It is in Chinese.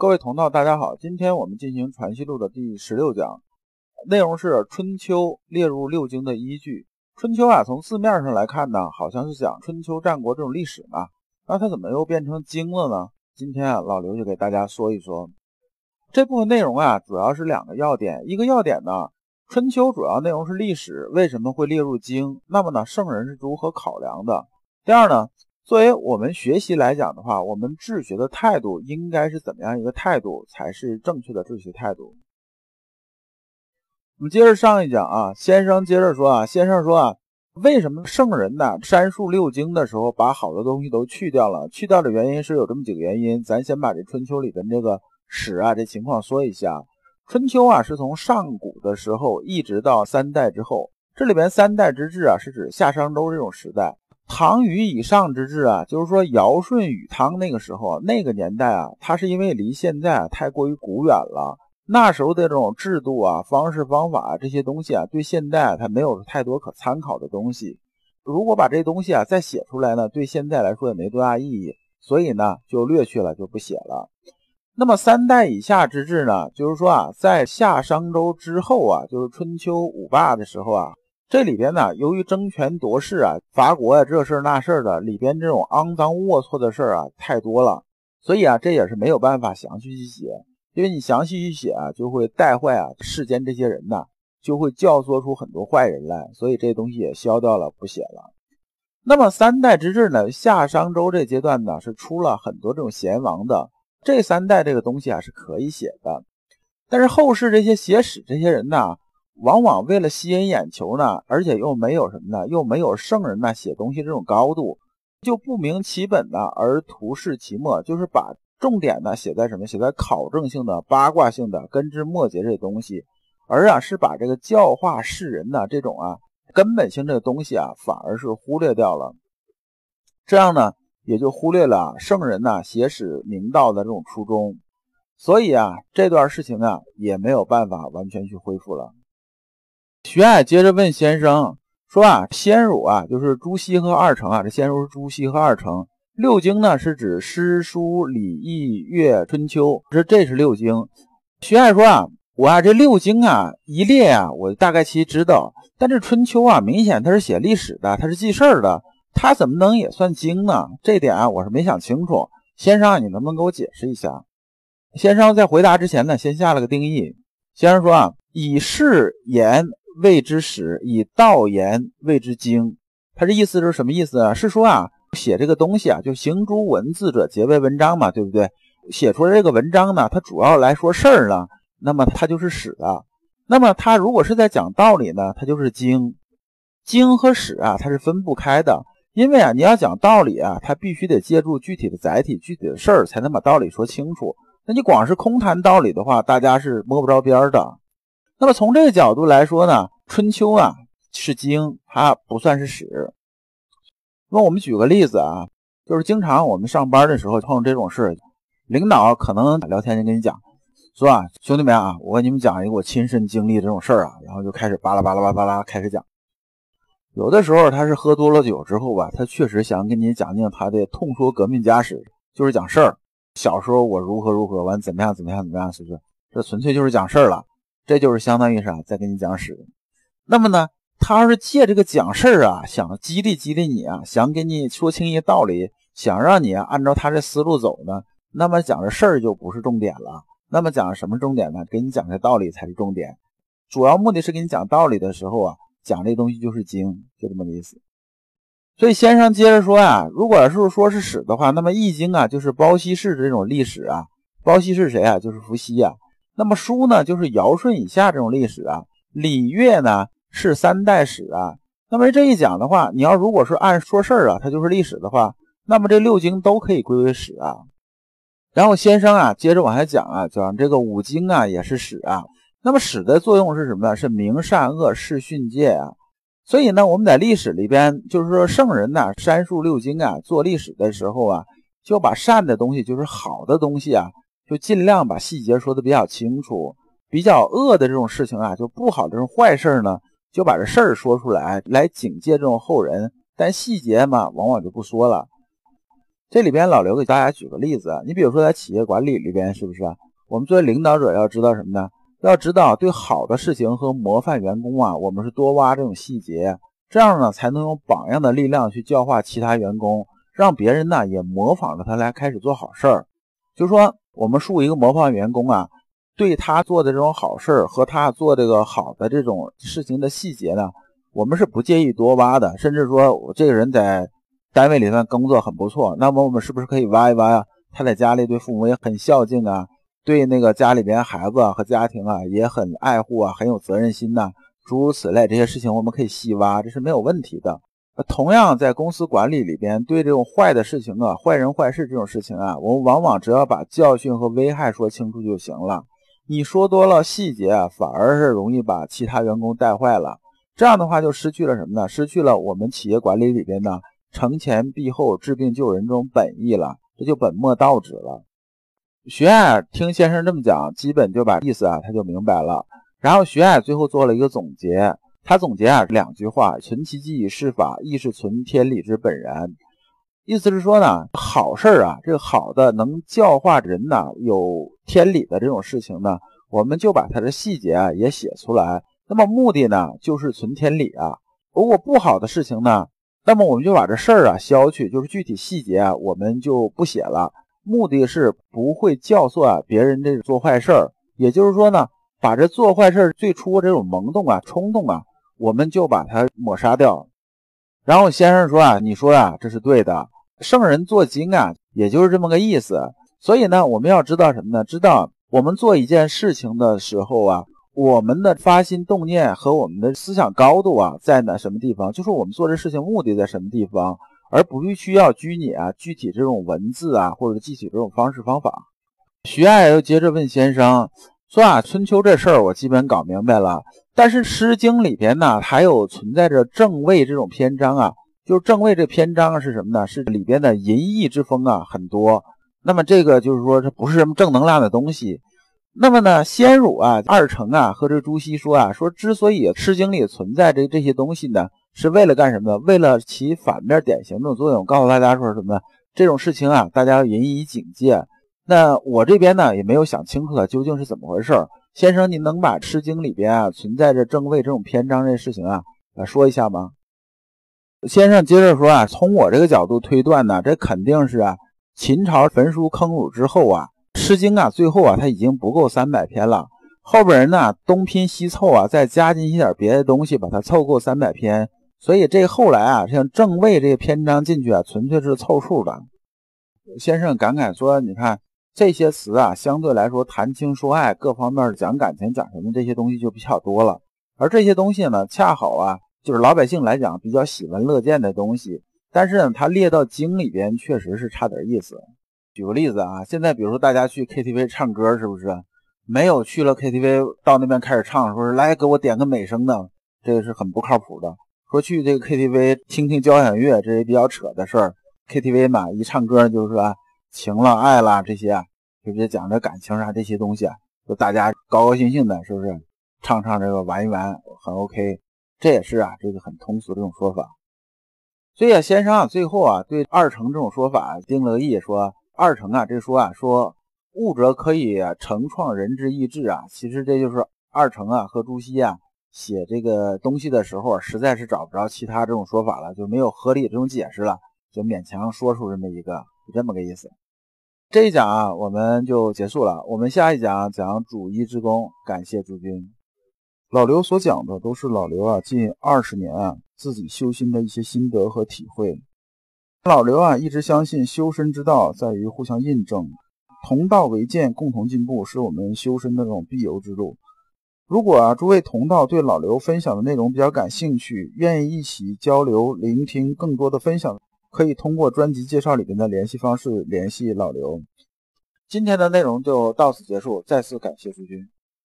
各位同道，大家好。今天我们进行《传习录》的第十六讲，内容是春秋列入六经的依据。春秋啊，从字面上来看呢，好像是讲春秋战国这种历史嘛。那它怎么又变成经了呢？今天啊，老刘就给大家说一说这部分内容啊，主要是两个要点。一个要点呢，春秋主要内容是历史，为什么会列入经？那么呢，圣人是如何考量的？第二呢？作为我们学习来讲的话，我们治学的态度应该是怎么样一个态度才是正确的治学态度？我们接着上一讲啊，先生接着说啊，先生说啊，为什么圣人呢删述六经的时候把好多东西都去掉了？去掉的原因是有这么几个原因，咱先把这春秋里的这个史啊这情况说一下。春秋啊是从上古的时候一直到三代之后，这里边三代之治啊是指夏商周这种时代。唐虞以上之治啊，就是说尧舜禹汤那个时候，那个年代啊，它是因为离现在太过于古远了，那时候的这种制度啊、方式方法这些东西啊，对现在它没有太多可参考的东西。如果把这东西啊再写出来呢，对现在来说也没多大意义，所以呢就略去了，就不写了。那么三代以下之治呢，就是说啊，在夏商周之后啊，就是春秋五霸的时候啊。这里边呢，由于争权夺势啊，伐国啊，这事那事的，里边这种肮脏龌龊的事啊，太多了，所以啊，这也是没有办法详细去写，因为你详细去写啊，就会带坏啊世间这些人呐，就会教唆出很多坏人来，所以这东西也消掉了，不写了。那么三代之治呢，夏商周这阶段呢，是出了很多这种贤王的，这三代这个东西啊是可以写的，但是后世这些写史这些人呢。往往为了吸引眼球呢，而且又没有什么呢，又没有圣人呢写东西这种高度，就不明其本呢，而图示其末，就是把重点呢写在什么？写在考证性的、八卦性的、根枝末节这些东西，而啊是把这个教化世人的这种啊根本性这个东西啊，反而是忽略掉了。这样呢，也就忽略了圣人呢写史明道的这种初衷。所以啊，这段事情啊也没有办法完全去恢复了。徐爱接着问先生说：“啊，先儒啊，就是朱熹和二程啊。这先儒是朱熹和二程。六经呢，是指诗、书、礼、易、乐、春秋。这这是六经。”徐爱说：“啊，我啊，这六经啊一列啊，我大概其知道。但这春秋啊，明显它是写历史的，它是记事儿的，它怎么能也算经呢？这点啊，我是没想清楚。先生，你能不能给我解释一下？”先生在回答之前呢，先下了个定义。先生说：“啊，以事言。”谓之史，以道言谓之经。他这意思是什么意思啊？是说啊，写这个东西啊，就行诸文字者，皆为文章嘛，对不对？写出来这个文章呢，它主要来说事儿呢，那么它就是史啊。那么它如果是在讲道理呢，它就是经。经和史啊，它是分不开的，因为啊，你要讲道理啊，它必须得借助具体的载体、具体的事儿，才能把道理说清楚。那你光是空谈道理的话，大家是摸不着边的。那么从这个角度来说呢，春秋啊是经，它不算是史。那我们举个例子啊，就是经常我们上班的时候碰到这种事，领导可能聊天就跟你讲，说啊，兄弟们啊，我跟你们讲一个我亲身经历这种事啊，然后就开始巴拉巴拉巴拉巴拉开始讲。有的时候他是喝多了酒之后吧，他确实想跟你讲讲他的痛说革命家史，就是讲事儿。小时候我如何如何，完怎么样怎么样怎么样，是不是？这纯粹就是讲事儿了。这就是相当于啥，在跟你讲史。那么呢，他要是借这个讲事儿啊，想激励激励你啊，想给你说清一些道理，想让你啊按照他这思路走呢，那么讲的事儿就不是重点了。那么讲什么重点呢？给你讲的道理才是重点。主要目的是给你讲道理的时候啊，讲这东西就是经，就这么个意思。所以先生接着说啊，如果是说是史的话，那么易经啊就是包羲氏这种历史啊。包羲是谁啊？就是伏羲呀。那么书呢，就是尧舜以下这种历史啊；礼乐呢是三代史啊。那么这一讲的话，你要如果是按说事儿啊，它就是历史的话，那么这六经都可以归为史啊。然后先生啊，接着往下讲啊，讲这个五经啊也是史啊。那么史的作用是什么呢？是明善恶，是训诫啊。所以呢，我们在历史里边，就是说圣人呢删述六经啊，做历史的时候啊，就把善的东西，就是好的东西啊。就尽量把细节说的比较清楚，比较恶的这种事情啊，就不好的这种坏事呢，就把这事儿说出来，来警戒这种后人。但细节嘛，往往就不说了。这里边老刘给大家举个例子，你比如说在企业管理里边，是不是我们作为领导者要知道什么呢？要知道对好的事情和模范员工啊，我们是多挖这种细节，这样呢才能用榜样的力量去教化其他员工，让别人呢也模仿着他来开始做好事儿。就说我们树一个模范员工啊，对他做的这种好事儿和他做这个好的这种事情的细节呢，我们是不介意多挖的，甚至说我这个人在。单位里面工作很不错，那么我们是不是可以挖一挖呀？他在家里对父母也很孝敬啊，对那个家里边孩子和家庭啊也很爱护啊，很有责任心呐，诸如此类这些事情我们可以细挖，这是没有问题的。同样在公司管理里边，对这种坏的事情啊、坏人坏事这种事情啊，我们往往只要把教训和危害说清楚就行了。你说多了细节，反而是容易把其他员工带坏了。这样的话就失去了什么呢？失去了我们企业管理里边的。承前避后、治病救人这种本意了，这就本末倒置了。徐爱听先生这么讲，基本就把意思啊，他就明白了。然后徐爱最后做了一个总结，他总结啊两句话：存其机以是法，亦是存天理之本然。意思是说呢，好事儿啊，这个好的能教化人呐，有天理的这种事情呢，我们就把它的细节啊也写出来。那么目的呢，就是存天理啊。如果不好的事情呢？那么我们就把这事儿啊消去，就是具体细节啊我们就不写了，目的是不会教唆啊别人这做坏事儿。也就是说呢，把这做坏事儿最初这种萌动啊、冲动啊，我们就把它抹杀掉。然后先生说啊，你说啊这是对的，圣人做经啊，也就是这么个意思。所以呢，我们要知道什么呢？知道我们做一件事情的时候啊。我们的发心动念和我们的思想高度啊，在哪什么地方？就是我们做这事情目的在什么地方，而不必须要拘泥啊具体这种文字啊，或者具体这种方式方法。徐爱又接着问先生说啊，春秋这事儿我基本搞明白了，但是《诗经》里边呢，还有存在着正位这种篇章啊，就是正位这篇章是什么呢？是里边的淫逸之风啊很多。那么这个就是说，这不是什么正能量的东西。那么呢，先儒啊、二程啊和这朱熹说啊，说之所以《诗经》里存在这这些东西呢，是为了干什么呢？为了起反面典型这种作用，告诉大家说什么呢？这种事情啊，大家要引以警戒。那我这边呢，也没有想清楚它究竟是怎么回事。先生，您能把《诗经》里边啊存在着正位这种篇章这事情啊，来说一下吗？先生接着说啊，从我这个角度推断呢，这肯定是啊，秦朝焚书坑儒之后啊。《诗经》啊，最后啊，它已经不够三百篇了。后边人呢，东拼西凑啊，再加进一点别的东西，把它凑够三百篇。所以这后来啊，像正位这个篇章进去啊，纯粹是凑数的。先生感慨说：“你看这些词啊，相对来说谈情说爱，各方面讲感情讲什么这些东西就比较多了。而这些东西呢，恰好啊，就是老百姓来讲比较喜闻乐见的东西。但是呢，它列到经里边，确实是差点意思。”举个例子啊，现在比如说大家去 KTV 唱歌，是不是没有去了 KTV 到那边开始唱，说是来给我点个美声的，这个是很不靠谱的。说去这个 KTV 听听交响乐，这也比较扯的事儿。KTV 嘛，一唱歌就是说情了、爱了这些，就别讲这感情啥这些东西，就大家高高兴兴的，是不是唱唱这个玩一玩很 OK？这也是啊，这个很通俗这种说法。所以啊，先生啊，最后啊，对二程这种说法定了个义，说。二程啊，这说啊，说物者可以成创人之意志啊，其实这就是二程啊和朱熹啊写这个东西的时候，实在是找不着其他这种说法了，就没有合理这种解释了，就勉强说出这么一个，就这么个意思。这一讲啊，我们就结束了，我们下一讲讲主一之功，感谢诸君。老刘所讲的都是老刘啊近二十年啊自己修心的一些心得和体会。老刘啊，一直相信修身之道在于互相印证，同道为鉴，共同进步，是我们修身的这种必由之路。如果啊，诸位同道对老刘分享的内容比较感兴趣，愿意一起交流、聆听更多的分享，可以通过专辑介绍里面的联系方式联系老刘。今天的内容就到此结束，再次感谢诸君。